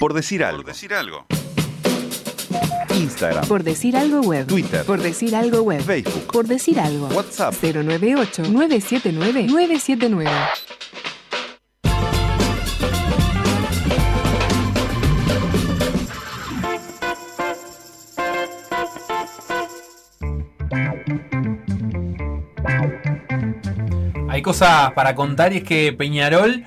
Por decir algo. Por decir algo. Instagram. Por decir algo web. Twitter. Por decir algo web. Facebook. Por decir algo. WhatsApp. 098-979-979. Hay cosas para contar y es que Peñarol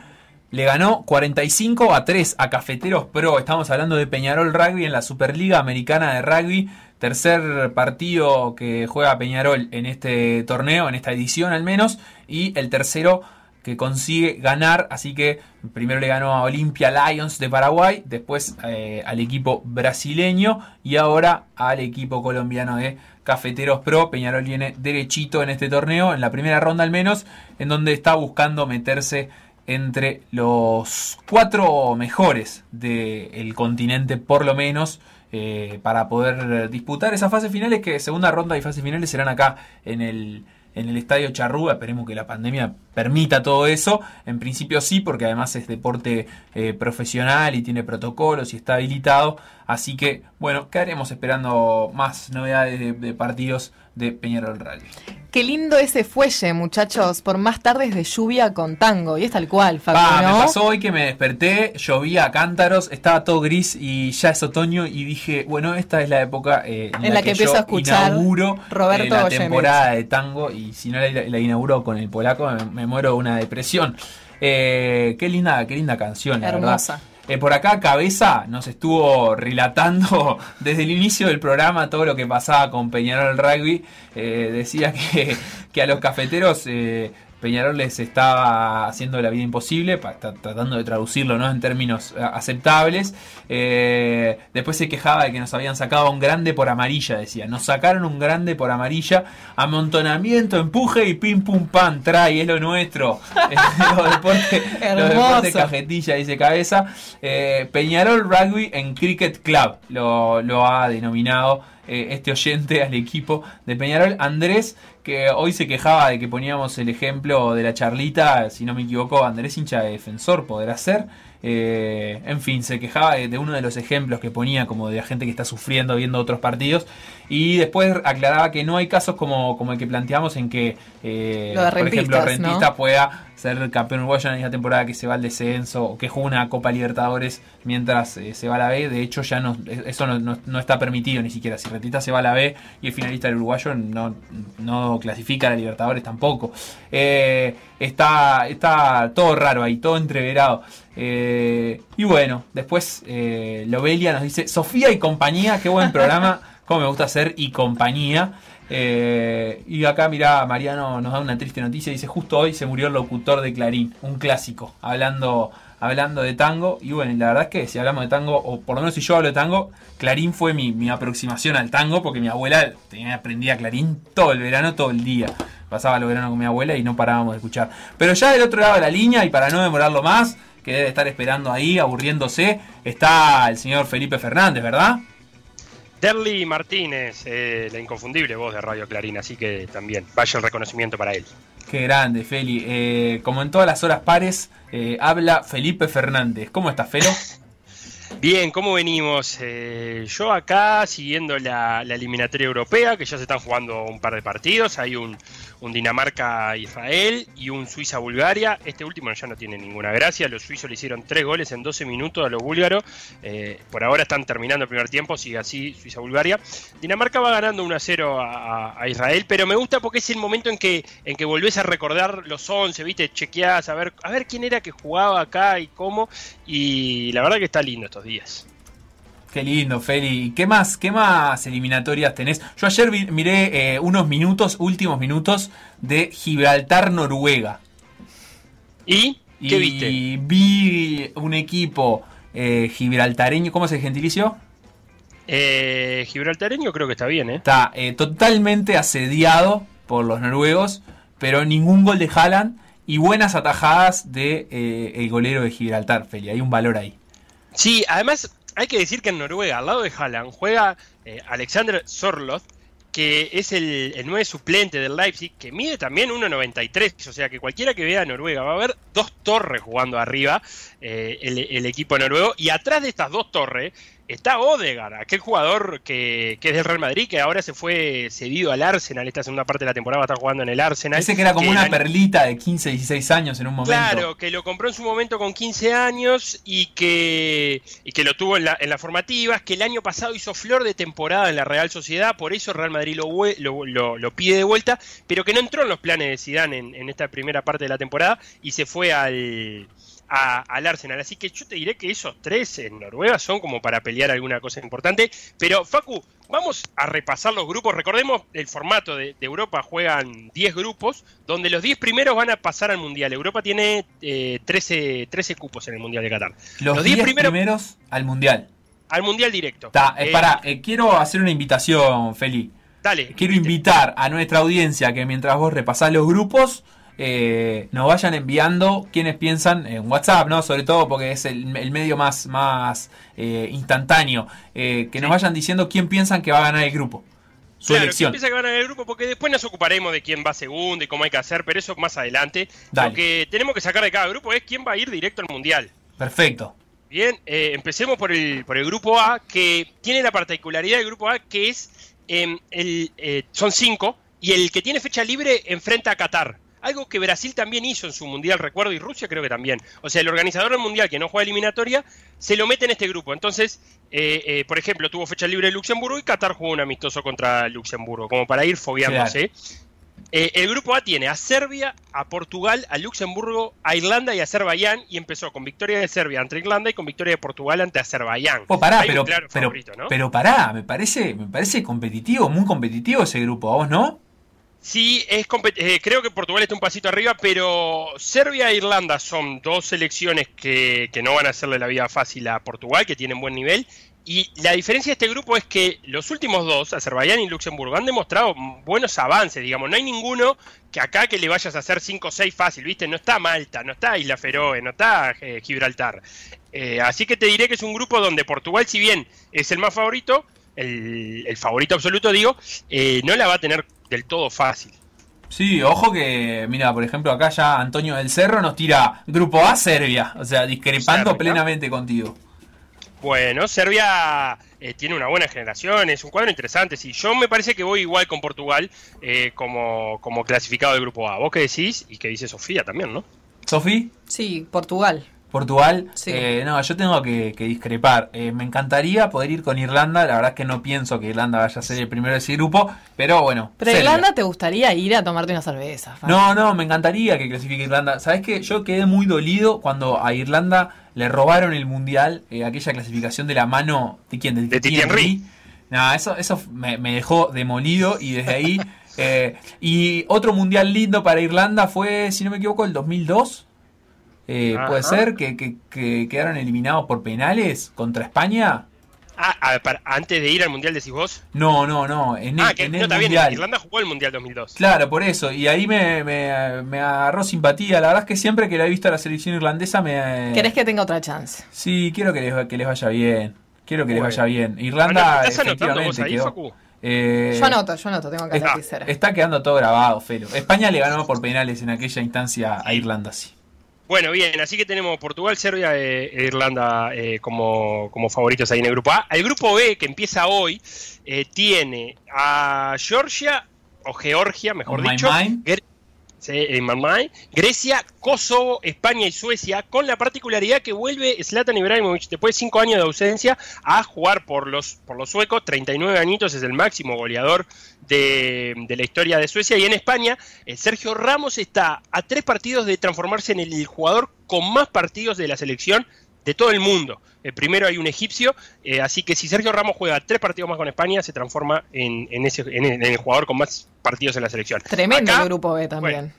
le ganó 45 a 3 a Cafeteros Pro. Estamos hablando de Peñarol Rugby en la Superliga Americana de Rugby. Tercer partido que juega Peñarol en este torneo, en esta edición al menos. Y el tercero que consigue ganar. Así que primero le ganó a Olympia Lions de Paraguay, después eh, al equipo brasileño y ahora al equipo colombiano de Cafeteros Pro. Peñarol viene derechito en este torneo, en la primera ronda al menos, en donde está buscando meterse entre los cuatro mejores del continente por lo menos. eh, para poder disputar esas fases finales que segunda ronda y fases finales serán acá en el, en el Estadio Charrúa. Esperemos que la pandemia permita todo eso. En principio sí, porque además es deporte eh, profesional y tiene protocolos y está habilitado. Así que, bueno, quedaremos esperando más novedades de, de partidos de Peñarol Rally. Qué lindo ese fuelle, muchachos, por más tardes de lluvia con tango. Y es tal cual, ¿no? me pasó hoy que me desperté, llovía a cántaros, estaba todo gris y ya es otoño y dije, bueno, esta es la época eh, en, la que empiezo yo a escuchar inauguro Roberto eh, la temporada de tango y si no la, la inauguro con el polaco me, me muero de una depresión. Eh, qué linda, qué linda canción, la Hermosa. verdad. Eh, por acá Cabeza nos estuvo relatando desde el inicio del programa todo lo que pasaba con Peñarol Rugby. Eh, decía que, a los cafeteros eh, Peñarol les estaba haciendo la vida imposible, pa- tratando de traducirlo ¿no? en términos eh, aceptables. Eh, después se quejaba de que nos habían sacado un grande por amarilla, decía. Nos sacaron un grande por amarilla, amontonamiento, empuje y pim pum pam, trae, es lo nuestro. Eh, los deportes, los deportes cajetilla, dice cabeza. Eh, Peñarol Rugby en Cricket Club lo, lo ha denominado eh, este oyente al equipo de Peñarol. Andrés, que hoy se quejaba de que poníamos el ejemplo de la charlita, si no me equivoco, Andrés hincha de defensor, podrá ser. Eh, en fin, se quejaba de, de uno de los ejemplos que ponía como de la gente que está sufriendo viendo otros partidos y después aclaraba que no hay casos como, como el que planteamos en que, eh, por ejemplo. Rentista pueda ser campeón uruguayo en la temporada que se va al descenso o que juega una Copa Libertadores mientras eh, se va a la B. De hecho, ya no, eso no, no- no está permitido ni siquiera. Si Rentista se va a la B y el finalista del uruguayo no, no clasifica a la Libertadores tampoco. Eh, está, está todo raro ahí, todo entreverado. Eh, y bueno, después Lobelia nos dice, Sofía y compañía, qué buen programa, como me gusta hacer y compañía. Eh, y acá, mirá, Mariano nos da una triste noticia. Dice: Justo hoy se murió el locutor de Clarín, un clásico, hablando, hablando de tango. Y bueno, la verdad es que si hablamos de tango, o por lo menos si yo hablo de tango, Clarín fue mi, mi aproximación al tango, porque mi abuela tenía, aprendía Clarín todo el verano, todo el día. Pasaba los veranos con mi abuela y no parábamos de escuchar. Pero ya del otro lado de la línea, y para no demorarlo más, que debe estar esperando ahí, aburriéndose, está el señor Felipe Fernández, ¿verdad? Terly Martínez, eh, la inconfundible voz de Radio Clarín, así que también vaya el reconocimiento para él. Qué grande, Feli. Eh, como en todas las horas pares, eh, habla Felipe Fernández. ¿Cómo estás, Felo? Bien, ¿cómo venimos? Eh, yo acá siguiendo la, la eliminatoria europea, que ya se están jugando un par de partidos. Hay un, un Dinamarca-Israel y un Suiza-Bulgaria. Este último ya no tiene ninguna gracia. Los suizos le hicieron tres goles en 12 minutos a los búlgaros. Eh, por ahora están terminando el primer tiempo, sigue así Suiza-Bulgaria. Dinamarca va ganando 1 a 0 a, a Israel, pero me gusta porque es el momento en que, en que volvés a recordar los 11, ¿viste? Chequeás a ver, a ver quién era que jugaba acá y cómo. Y la verdad que está lindo estos días. Qué lindo, Feli. ¿Qué más, qué más eliminatorias tenés? Yo ayer vi- miré eh, unos minutos, últimos minutos, de Gibraltar-Noruega. ¿Y qué y viste? vi un equipo eh, gibraltareño, ¿cómo es el gentilicio? Eh, Gibraltareño creo que está bien, ¿eh? Está eh, totalmente asediado por los noruegos, pero ningún gol de Haaland y buenas atajadas de eh, el golero de Gibraltar, Feli. Hay un valor ahí. Sí, además hay que decir que en Noruega, al lado de Haaland, juega eh, Alexander Sorloth, que es el, el 9 suplente del Leipzig, que mide también 1,93. O sea que cualquiera que vea a Noruega va a ver dos torres jugando arriba, eh, el, el equipo noruego. Y atrás de estas dos torres está Odegaard, aquel jugador que, que, es del Real Madrid, que ahora se fue cedido al Arsenal, esta segunda parte de la temporada va a estar jugando en el Arsenal. Ese que era como que una el- perlita de 15, 16 años en un momento. Claro, que lo compró en su momento con 15 años y que, y que lo tuvo en, la- en las formativas, que el año pasado hizo flor de temporada en la Real Sociedad, por eso Real Madrid lo, lo, lo- lo pide de vuelta, pero que no entró en los planes de Zidane en, en esta primera parte de la temporada y se fue al, a- al Arsenal. Así que yo te diré que esos tres en Noruega son como para pelear alguna cosa importante. Pero Facu, vamos a repasar los grupos. Recordemos el formato de, de Europa, juegan 10 grupos, donde los 10 primeros van a pasar al Mundial. Europa tiene eh, 13, 13 cupos en el Mundial de Qatar. Los los 10 10 primeros- primeros al mundial. Al Mundial directo. Ta, eh, Eh, pará, eh, quiero hacer una invitación, Feli. Dale. Quiero invitar a nuestra audiencia que mientras vos repasás los grupos, eh, nos vayan enviando quienes piensan en WhatsApp, ¿no? Sobre todo porque es el, el medio más, más eh, instantáneo. eh, que nos vayan diciendo quién piensan que va a ganar el grupo. Su Claro, elección. empieza que van a ganar el grupo porque después nos ocuparemos de quién va segundo y cómo hay que hacer, pero eso más adelante. Dale. Lo que tenemos que sacar de cada grupo es quién va a ir directo al Mundial. Perfecto. Bien, eh, empecemos por el, por el grupo A, que tiene la particularidad del grupo A, que es, em, el, eh, son cinco, y el que tiene fecha libre enfrenta a Qatar. Algo que Brasil también hizo en su mundial, recuerdo, y Rusia creo que también. O sea, el organizador del mundial que no juega eliminatoria se lo mete en este grupo. Entonces, eh, eh, por ejemplo, tuvo fecha libre Luxemburgo y Qatar jugó un amistoso contra Luxemburgo, como para ir fogueándose. Eh, el grupo A tiene a Serbia, a Portugal, a Luxemburgo, a Irlanda y a Azerbaiyán. Y empezó con victoria de Serbia ante Irlanda y con victoria de Portugal ante Azerbaiyán. Oh, pará, Hay pero, claro pero, favorito, ¿no? pero pará, me parece, me parece competitivo, muy competitivo ese grupo, ¿a vos no? Sí, es eh, creo que Portugal está un pasito arriba, pero Serbia e Irlanda son dos selecciones que, que no van a hacerle la vida fácil a Portugal, que tienen buen nivel. Y la diferencia de este grupo es que los últimos dos, Azerbaiyán y Luxemburgo, han demostrado buenos avances, digamos. No hay ninguno que acá que le vayas a hacer 5 o 6 fácil, ¿viste? No está Malta, no está Isla Feroe, no está eh, Gibraltar. Eh, así que te diré que es un grupo donde Portugal, si bien es el más favorito, el, el favorito absoluto, digo, eh, no la va a tener del todo fácil. Sí, ojo que, mira, por ejemplo, acá ya Antonio del Cerro nos tira grupo A Serbia, o sea, discrepando Serbia. plenamente contigo. Bueno, Serbia eh, tiene una buena generación, es un cuadro interesante. Sí, yo me parece que voy igual con Portugal eh, como, como clasificado del grupo A. ¿Vos qué decís? Y que dice Sofía también, ¿no? Sofi, Sí, Portugal. Portugal. Sí. Eh, no, yo tengo que, que discrepar. Eh, me encantaría poder ir con Irlanda, la verdad es que no pienso que Irlanda vaya a ser el primero de ese grupo, pero bueno. Pero. Irlanda te gustaría ir a tomarte una cerveza. No, no, me encantaría que clasifique Irlanda. ¿Sabes qué? Yo quedé muy dolido cuando a Irlanda le robaron el mundial, eh, aquella clasificación de la mano. ¿De quién? De Titi Henry. No, eso, eso me, me dejó demolido y desde ahí. eh, y otro mundial lindo para Irlanda fue, si no me equivoco, el 2002. Eh, puede ser que, que- que quedaron eliminados por penales contra España. Ah, a ver, para- antes de ir al Mundial decís vos. No, no, no. En el, ah, que en no el está bien, mundial. Irlanda jugó el Mundial 2002. Claro, por eso. Y ahí me, me, me agarró simpatía. La verdad es que siempre que la he visto a la selección irlandesa me... ¿Querés que tenga otra chance? Sí, quiero que les, que les vaya bien. Quiero que Bueno. les vaya bien. Irlanda ¿Estás anotando vos efectivamente ahí, quedó. Facu? Eh, Yo anoto, yo anoto, tengo que está, está quedando todo grabado, Felo. España le ganó por penales en aquella instancia a Irlanda, sí. Bueno, bien, así que tenemos Portugal, Serbia e e Irlanda eh, como, como favoritos ahí en el grupo A. El grupo B, que empieza hoy, eh, tiene a Georgia, o Georgia, mejor On dicho, Grecia, Kosovo, España y Suecia, con la particularidad que vuelve Zlatan Ibrahimovic después de cinco años de ausencia a jugar por los, por los suecos, 39 añitos, es el máximo goleador de, de la historia de Suecia. Y en España, eh, Sergio Ramos está a tres partidos de transformarse en el jugador con más partidos de la selección de todo el mundo. Eh, primero hay un egipcio, eh, así que si Sergio Ramos juega tres partidos más con España, se transforma en, en ese, en, el, en el jugador con más partidos en la selección. Tremendo Acá- el grupo B también.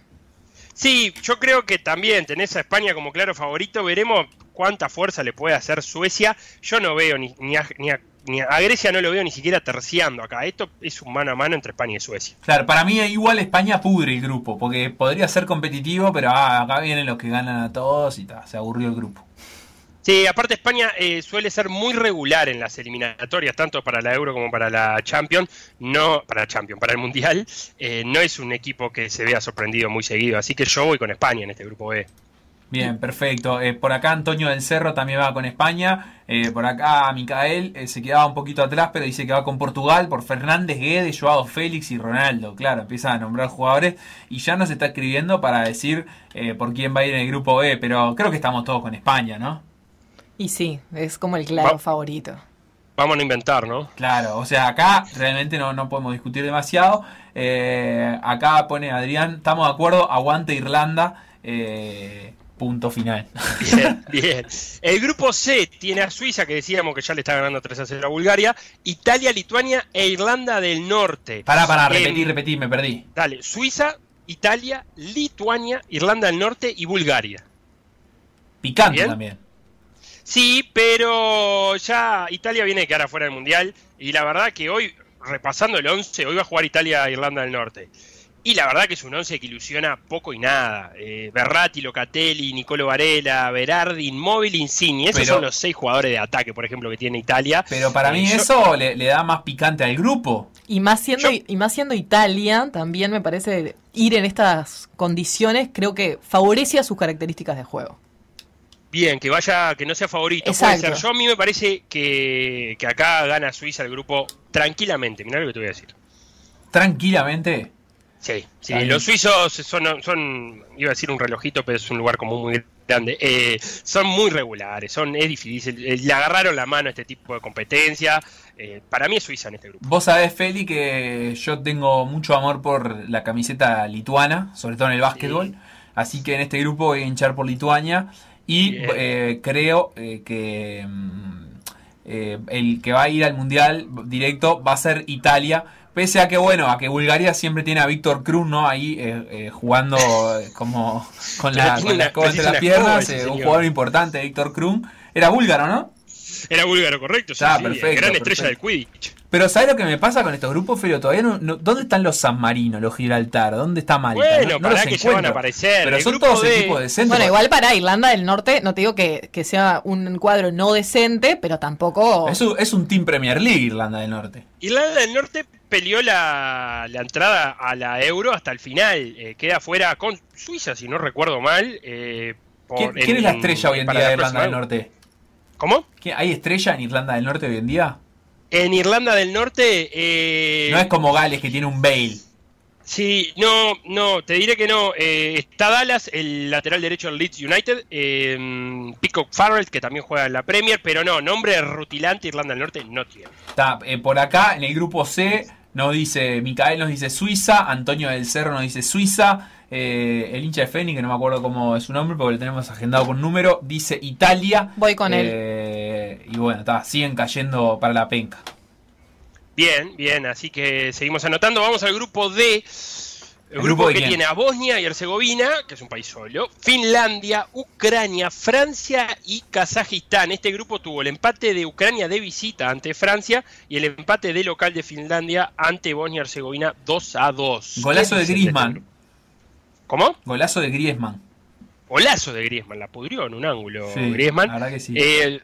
Sí, yo creo que también tenés a España como claro favorito. Veremos cuánta fuerza le puede hacer Suecia. Yo no veo ni, ni, a, ni a- ni a- a Grecia, no lo veo ni siquiera terciando acá. Esto es un mano a mano entre España y Suecia. Claro, para mí igual España pudre el grupo, porque podría ser competitivo, pero ah, acá vienen los que ganan a todos y ta, se aburrió el grupo. Sí, aparte España eh, suele ser muy regular en las eliminatorias, tanto para la Euro como para la Champions, no para Champions, para el Mundial, eh, no es un equipo que se vea sorprendido muy seguido, así que yo voy con España en este grupo B. Bien, perfecto. Eh, por acá Antonio del Cerro también va con España. Eh, por acá Micael se quedaba un poquito atrás, pero dice que va con Portugal por Fernández, Guedes, Joao Félix y Ronaldo. Claro, empieza a nombrar jugadores y ya nos está escribiendo para decir por quién va a ir en el grupo B, pero creo que estamos todos con España, ¿no? Y sí, es como el claro Va- favorito. Vamos a inventar, ¿no? Claro, o sea, acá realmente no, no podemos discutir demasiado. Eh, acá pone Adrián, estamos de acuerdo, aguante Irlanda. eh, punto final. Bien, bien. El grupo C tiene a Suiza, que decíamos que ya le está ganando 3 a 0 a Bulgaria, Italia, Lituania e Irlanda del Norte. Pará, pará, repetí, repetí, me perdí. Dale, Suiza, Italia, Lituania, Irlanda del Norte y Bulgaria. Picante bien. también. Sí, pero ya Italia viene de quedar afuera del Mundial y la verdad que hoy, repasando el 11, hoy va a jugar Italia e Irlanda del Norte. Y la verdad que es un 11 que ilusiona poco y nada. Eh, Berratti, Locatelli, Nicolo Varela, Berardi, Immobile, Insigne. Esos Pero- son los seis jugadores de ataque, por ejemplo, que tiene Italia. Pero para Eh, mí yo- eso le, le da más picante al grupo. Y más siendo Yo- y más siendo Italia, también me parece ir en estas condiciones creo que favorece a sus características de juego. Bien, que vaya, que no sea favorito. Exacto. Puede ser. Yo a mí me parece que, que acá gana Suiza el grupo tranquilamente. Mirá lo que te voy a decir. Tranquilamente. Sí, sí, los suizos son, son, iba a decir un relojito, pero es un lugar común muy grande. Eh, son muy regulares, son, es difícil. eh, Le agarraron la mano a este tipo de competencia. Eh, para mí es Suiza en este grupo. Vos sabés, Feli, que yo tengo mucho amor por la camiseta lituana, sobre todo en el básquetbol. Así que en este grupo voy a hinchar por Lituania. Y eh, creo eh, que mm, eh, el que va a ir al mundial directo va a ser Italia. Pese a que, bueno, a que Bulgaria siempre tiene a Víctor Cruz, ¿no? Ahí eh, jugando como con la, con la escoba entre las piernas. un señor. jugador importante, Víctor Cruz. Era búlgaro, ¿no? Era búlgaro, correcto. Sí, Ah, sí, perfecto, gran estrella del Quidditch. Pero ¿sabes lo que me pasa con estos grupos, Ferio? Todavía no, no- ¿Dónde están los San Marino, los Gibraltar? ¿Dónde está Malta? Bueno, no, los que ya van a encuentro. aparecer. Pero El son grupo todos de- equipos decentes. Bueno, igual para Irlanda del Norte, no te digo que, que sea un cuadro no decente, pero tampoco... Es un, es un Team Premier League Irlanda del Norte. Irlanda del Norte peleó la, la entrada a la Euro hasta el final. Eh, queda fuera con Suiza, si no recuerdo mal. eh, por- ¿Quién, es la estrella hoy en para día de Irlanda del. Norte? ¿Cómo? ¿Qué- ¿Hay estrella en Irlanda del Norte hoy en día? En Irlanda del Norte. eh, No es como Gales que tiene un Bale. Sí, no, no, te diré que no. Eh, está Dallas, el lateral derecho del Leeds United. Eh, Peacock Farrell, que también juega en la Premier. Pero no, nombre rutilante Irlanda del Norte no tiene. Está, eh, por acá en el grupo C nos dice, Micael nos dice Suiza, Antonio del Cerro nos dice Suiza, eh, el hincha de Fénix, que no me acuerdo cómo es su nombre, porque lo tenemos agendado con número, dice Italia. Voy con él. Eh, Y bueno, está, siguen cayendo para la penca. Bien, bien, así que seguimos anotando. Vamos al grupo D. El, ¿El grupo, grupo que tiene a Bosnia y Herzegovina, que es un país solo, Finlandia, Ucrania, Francia y Kazajistán. Este grupo tuvo el empate de Ucrania de visita ante Francia y el empate de local de Finlandia ante Bosnia y Herzegovina 2 a 2. Golazo ¿Qué de Griezmann. este grupo? ¿Cómo? Golazo de Griezmann. Golazo de Griezmann, la pudrió en un ángulo Sí, Griezmann. la verdad que sí. El,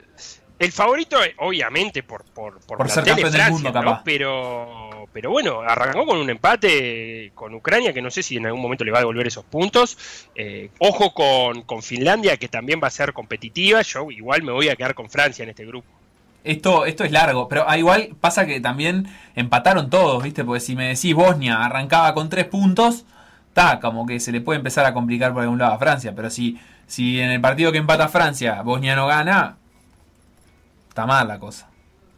el favorito, obviamente, por, por, por, Por ser campeón es del Francia, mundo, ¿no? capaz. Pero, pero bueno, arrancó con un empate con Ucrania, que no sé si en algún momento le va a devolver esos puntos. Eh, ojo con, con Finlandia, que también va a ser competitiva. Yo igual me voy a quedar con Francia en este grupo. Esto, esto es largo, pero ah, igual pasa que también empataron todos, ¿viste? Porque si me decís Bosnia arrancaba con tres puntos, está, como que se le puede empezar a complicar por algún lado a Francia. Pero si, si en el partido que empata Francia, Bosnia no gana, está mal la cosa.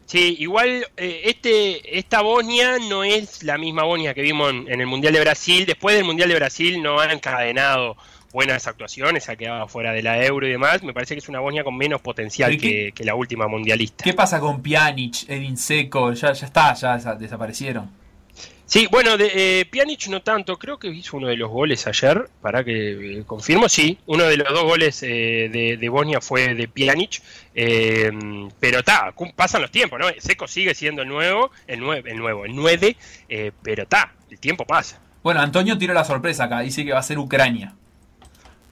Sí, igual eh, este, esta Bosnia no es la misma Bosnia que vimos en, en el Mundial de Brasil. Después del Mundial de Brasil no ha encadenado buenas actuaciones, ha quedado fuera de la Euro y demás. Me parece que es una Bosnia con menos potencial ¿Pero qué- que, que la última mundialista. ¿Qué pasa con Pjanic, Edin Seco? Ya, ya está, ya desa- desaparecieron. Sí, bueno, de, eh, Pjanic no tanto, creo que hizo uno de los goles ayer, para que eh, confirmo, sí, uno de los dos goles eh, de, de Bosnia fue de Pjanic, eh, pero está, pasan los tiempos, ¿no? Seco sigue siendo el nuevo, el, nue- el nuevo, el 9, eh, pero está, el tiempo pasa. Bueno, Antonio tiró la sorpresa acá, dice que va a ser Ucrania.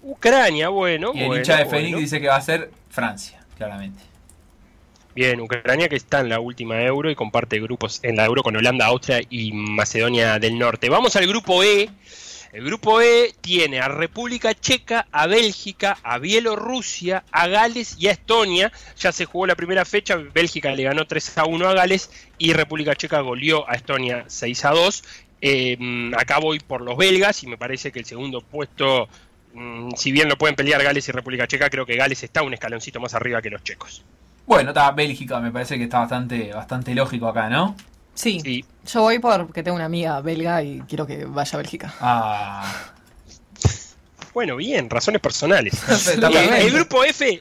Ucrania, bueno, Y el bueno, hincha de bueno. Fénix dice que va a ser Francia. claramente. Bien, Ucrania que está en la última euro y comparte grupos en la euro con Holanda, Austria y Macedonia del Norte. Vamos al grupo E. El grupo E tiene a República Checa, a Bélgica, a Bielorrusia, a Gales y a Estonia. Ya se jugó la primera fecha, Bélgica le ganó 3 a 1 a Gales y República Checa goleó a Estonia 6 a 2. Eh, acá voy por los belgas y me parece que el segundo puesto, mm, si bien lo pueden pelear Gales y República Checa, creo que Gales está un escaloncito más arriba que los checos. Bueno, está Bélgica, me parece que está bastante, bastante lógico acá, ¿no? Sí. Sí. Yo voy porque tengo una amiga belga y quiero que vaya a Bélgica. Ah. Bueno, bien, razones personales. El grupo F.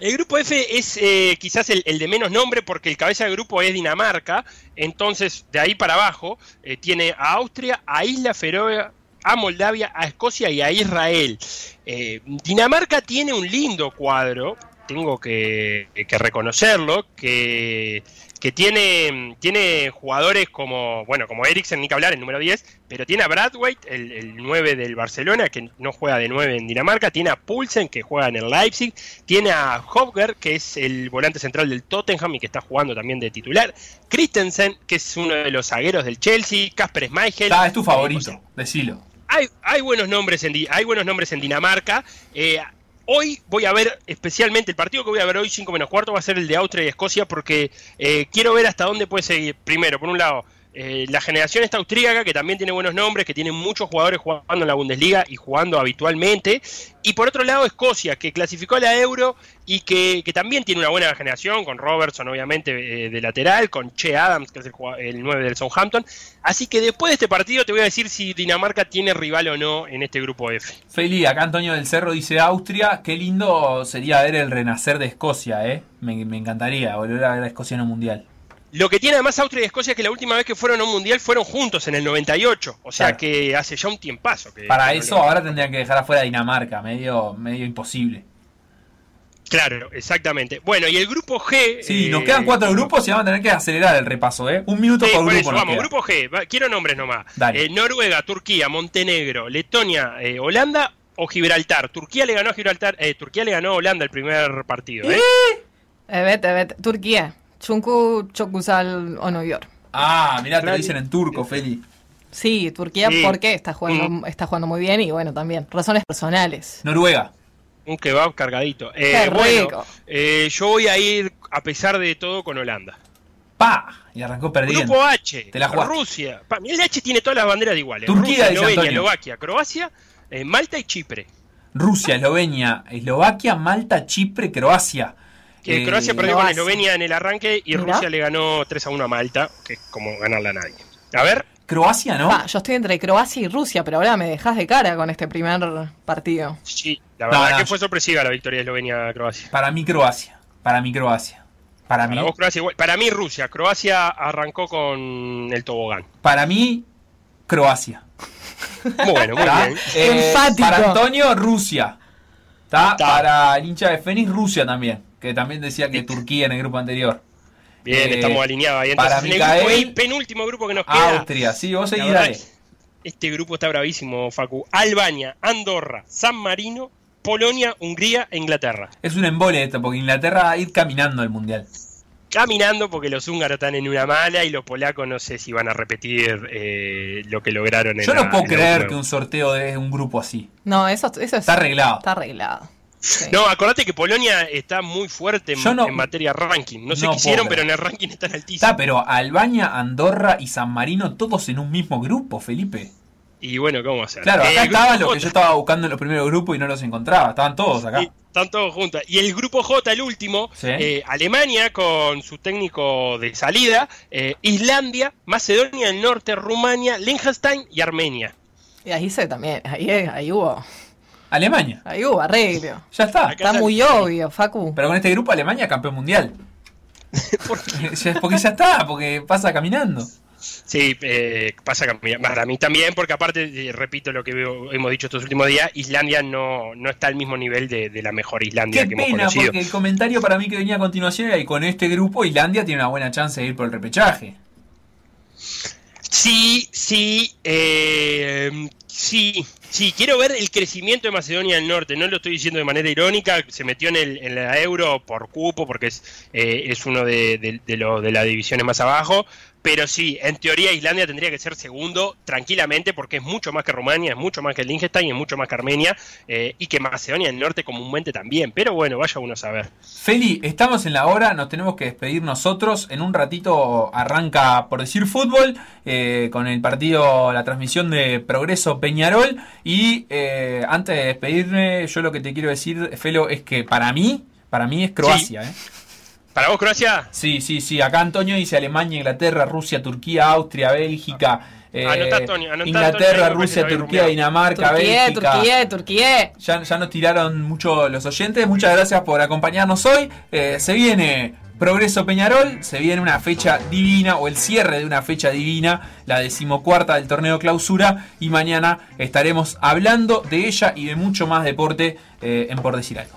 El grupo F es eh, quizás el, el de menos nombre porque el cabeza de grupo es Dinamarca. Entonces, de ahí para abajo, eh, tiene a Austria, a Isla Feroe, a Moldavia, a Escocia y a Israel. Eh, Dinamarca tiene un lindo cuadro, tengo que, que reconocerlo, que, que tiene, tiene jugadores como, bueno, como Eriksen, ni que hablar, el número 10, pero tiene a Bradwaite, el, el 9 del Barcelona, que no juega de 9 en Dinamarca, tiene a Poulsen, que juega en el Leipzig, tiene a Hofger, que es el volante central del Tottenham y que está jugando también de titular, Christensen, que es uno de los zagueros del Chelsea, Casper Schmeichel. Está, es tu favorito, decilo. hay, hay buenos nombres en hay buenos nombres en Dinamarca. Eh, hoy voy a ver, especialmente el partido que voy a ver hoy, 5 menos cuarto, va a ser el de Austria y Escocia, porque eh, quiero ver hasta dónde puede seguir. Primero, por un lado, eh, la generación esta austríaca, que también tiene buenos nombres, que tiene muchos jugadores jugando en la Bundesliga y jugando habitualmente. Y por otro lado, Escocia, que clasificó a la Euro y que, que también tiene una buena generación, con Robertson, obviamente, eh, de lateral, con Che Adams, que es el, el 9 del Southampton. Así que después de este partido te voy a decir si Dinamarca tiene rival o no en este grupo F. Feli, acá Antonio del Cerro dice Austria. Qué lindo sería ver el renacer de Escocia, ¿eh? Me, me encantaría volver a ver a Escocia en un mundial. Lo que tiene además Austria y Escocia es que la última vez que fueron a un mundial fueron juntos en el 98. O sea Claro. que hace ya un tiempazo. Que, Para eso ahora tendrían que dejar afuera a Dinamarca, medio, medio imposible. Claro, exactamente. Bueno, y el grupo G. Sí, eh, nos quedan cuatro grupos y vamos a tener que acelerar el repaso, ¿eh? Un minuto Sí, por por grupo eso, nos vamos, queda. grupo G, va, quiero nombres nomás. Dale. Eh, Noruega, Turquía, Montenegro, Letonia, eh, Holanda o Gibraltar. Turquía le ganó a Gibraltar, eh, Turquía le ganó a Holanda el primer partido, ¿eh? Evet, evet. Turquía. Çok güzel oynuyor. Ah, mirá, te lo dicen en turco, Feli. Sí, Turquía Sí. porque está jugando, está jugando muy bien y bueno, también razones personales. Noruega. Un kebab cargadito. Eh, Qué bueno, rico. eh, yo voy a ir, a pesar de todo, con Holanda. ¡Pa! Y arrancó perdiendo. Grupo H, Te la jugaste. Rusia. Pa, el H tiene todas las banderas iguales. Turquía, Rusia, dice Eslovenia, Antonio. Eslovaquia, Croacia, eh, Malta y Chipre. Rusia, Eslovenia, Eslovaquia, Malta, Chipre, Croacia. Que Eh, Croacia perdió con Croacia. Eslovenia en el arranque y. Rusia le ganó 3 a 1 a Malta, que es como ganarla a nadie. A ver, Croacia, ¿no? Ah, yo estoy entre Croacia y Rusia, pero ahora me dejas de cara con este primer partido. sí, la No, verdad no, que fue sorpresiva la victoria de Eslovenia-Croacia. Para mí, Croacia. Para mí, Croacia. Para mí, vos, Croacia igual. Para mí, Rusia. Croacia arrancó con el tobogán. para mí, Croacia. Bueno, muy bien. Eh, Enfático. para Antonio, Rusia. ¿Está? Está. Para el hincha de Fénix, Rusia también. Que también decía que Turquía en el grupo anterior. Bien, Eh, estamos alineados ahí. para Entonces, en el grupo Micael- penúltimo grupo que nos queda. Austria, sí, vos seguís, dale. Este grupo está bravísimo, Facu. Albania, Andorra, San Marino, Polonia, Hungría e Inglaterra. Es un embole esto, porque Inglaterra va a ir caminando al mundial. Caminando porque los húngaros están en una mala y los polacos no sé si van a repetir eh, lo que lograron en Yo la- no puedo creer que un sorteo de un grupo así. No, eso, eso es- Está arreglado. Está arreglado. Sí. No, acordate que Polonia está muy fuerte en, no- en materia ranking. No sé no qué hicieron, puedo pero en el ranking están altísimos. Está, pero Albania, Andorra y San Marino todos en un mismo grupo, Felipe. Y bueno, ¿cómo hacer? Claro, Eh, acá el grupo estaban los que yo estaba buscando en los primeros grupos y no los encontraba. Estaban todos acá. Están todos juntos. Y el grupo J, el último, Sí. eh, Alemania con su técnico de salida, eh, Islandia, Macedonia del Norte, Rumania, Liechtenstein y Armenia. Y ahí se también, ahí, ahí hubo, Alemania. ahí hubo arreglo. Ya está. Acá Está muy obvio, Facu. Pero con este grupo Alemania campeón mundial. ¿Por porque ya está, porque pasa caminando. Sí, eh, pasa que para mí también, porque aparte, eh, repito lo que veo- hemos dicho estos últimos días, Islandia no, no está al mismo nivel de, de la mejor Islandia Qué que hemos pena, conocido. porque el comentario para mí que venía a continuación era que con este grupo Islandia tiene una buena chance de ir por el repechaje. Sí, sí. eh, Sí, sí, quiero ver el crecimiento de Macedonia del Norte. No lo estoy diciendo de manera irónica. Se metió en, el, la euro por cupo, porque es, eh, uno de, de las divisiones más abajo. Pero sí, en teoría Islandia tendría que ser segundo tranquilamente porque es mucho más que Rumania, es mucho más que Liechtenstein, es mucho más que Armenia eh, y que Macedonia del Norte comúnmente también. Pero bueno, vaya uno a saber. Feli, estamos en la hora, nos tenemos que despedir nosotros. En un ratito arranca, por decir, fútbol eh, con el partido, la transmisión de Progreso Peñarol. Y eh, antes de despedirme, yo lo que te quiero decir, Felo, es que para mí, para mí es Croacia. Sí. ¿eh? ¿Para vos Croacia? Sí, sí, sí. Acá Antonio dice Alemania, Inglaterra, Rusia, Turquía, Austria, Bélgica. Eh, anotá, Antonio, anotá, Inglaterra, Antonio, Rusia, Turquía, Dinamarca, Turquía, Bélgica. Turquía, Turquía. Ya, ya nos tiraron mucho los oyentes. Muchas gracias por acompañarnos hoy. Eh, se viene Progreso Peñarol, se viene una fecha divina o el cierre de una fecha divina, la decimocuarta del torneo clausura y mañana estaremos hablando de ella y de mucho más deporte eh, en Por Decir Algo.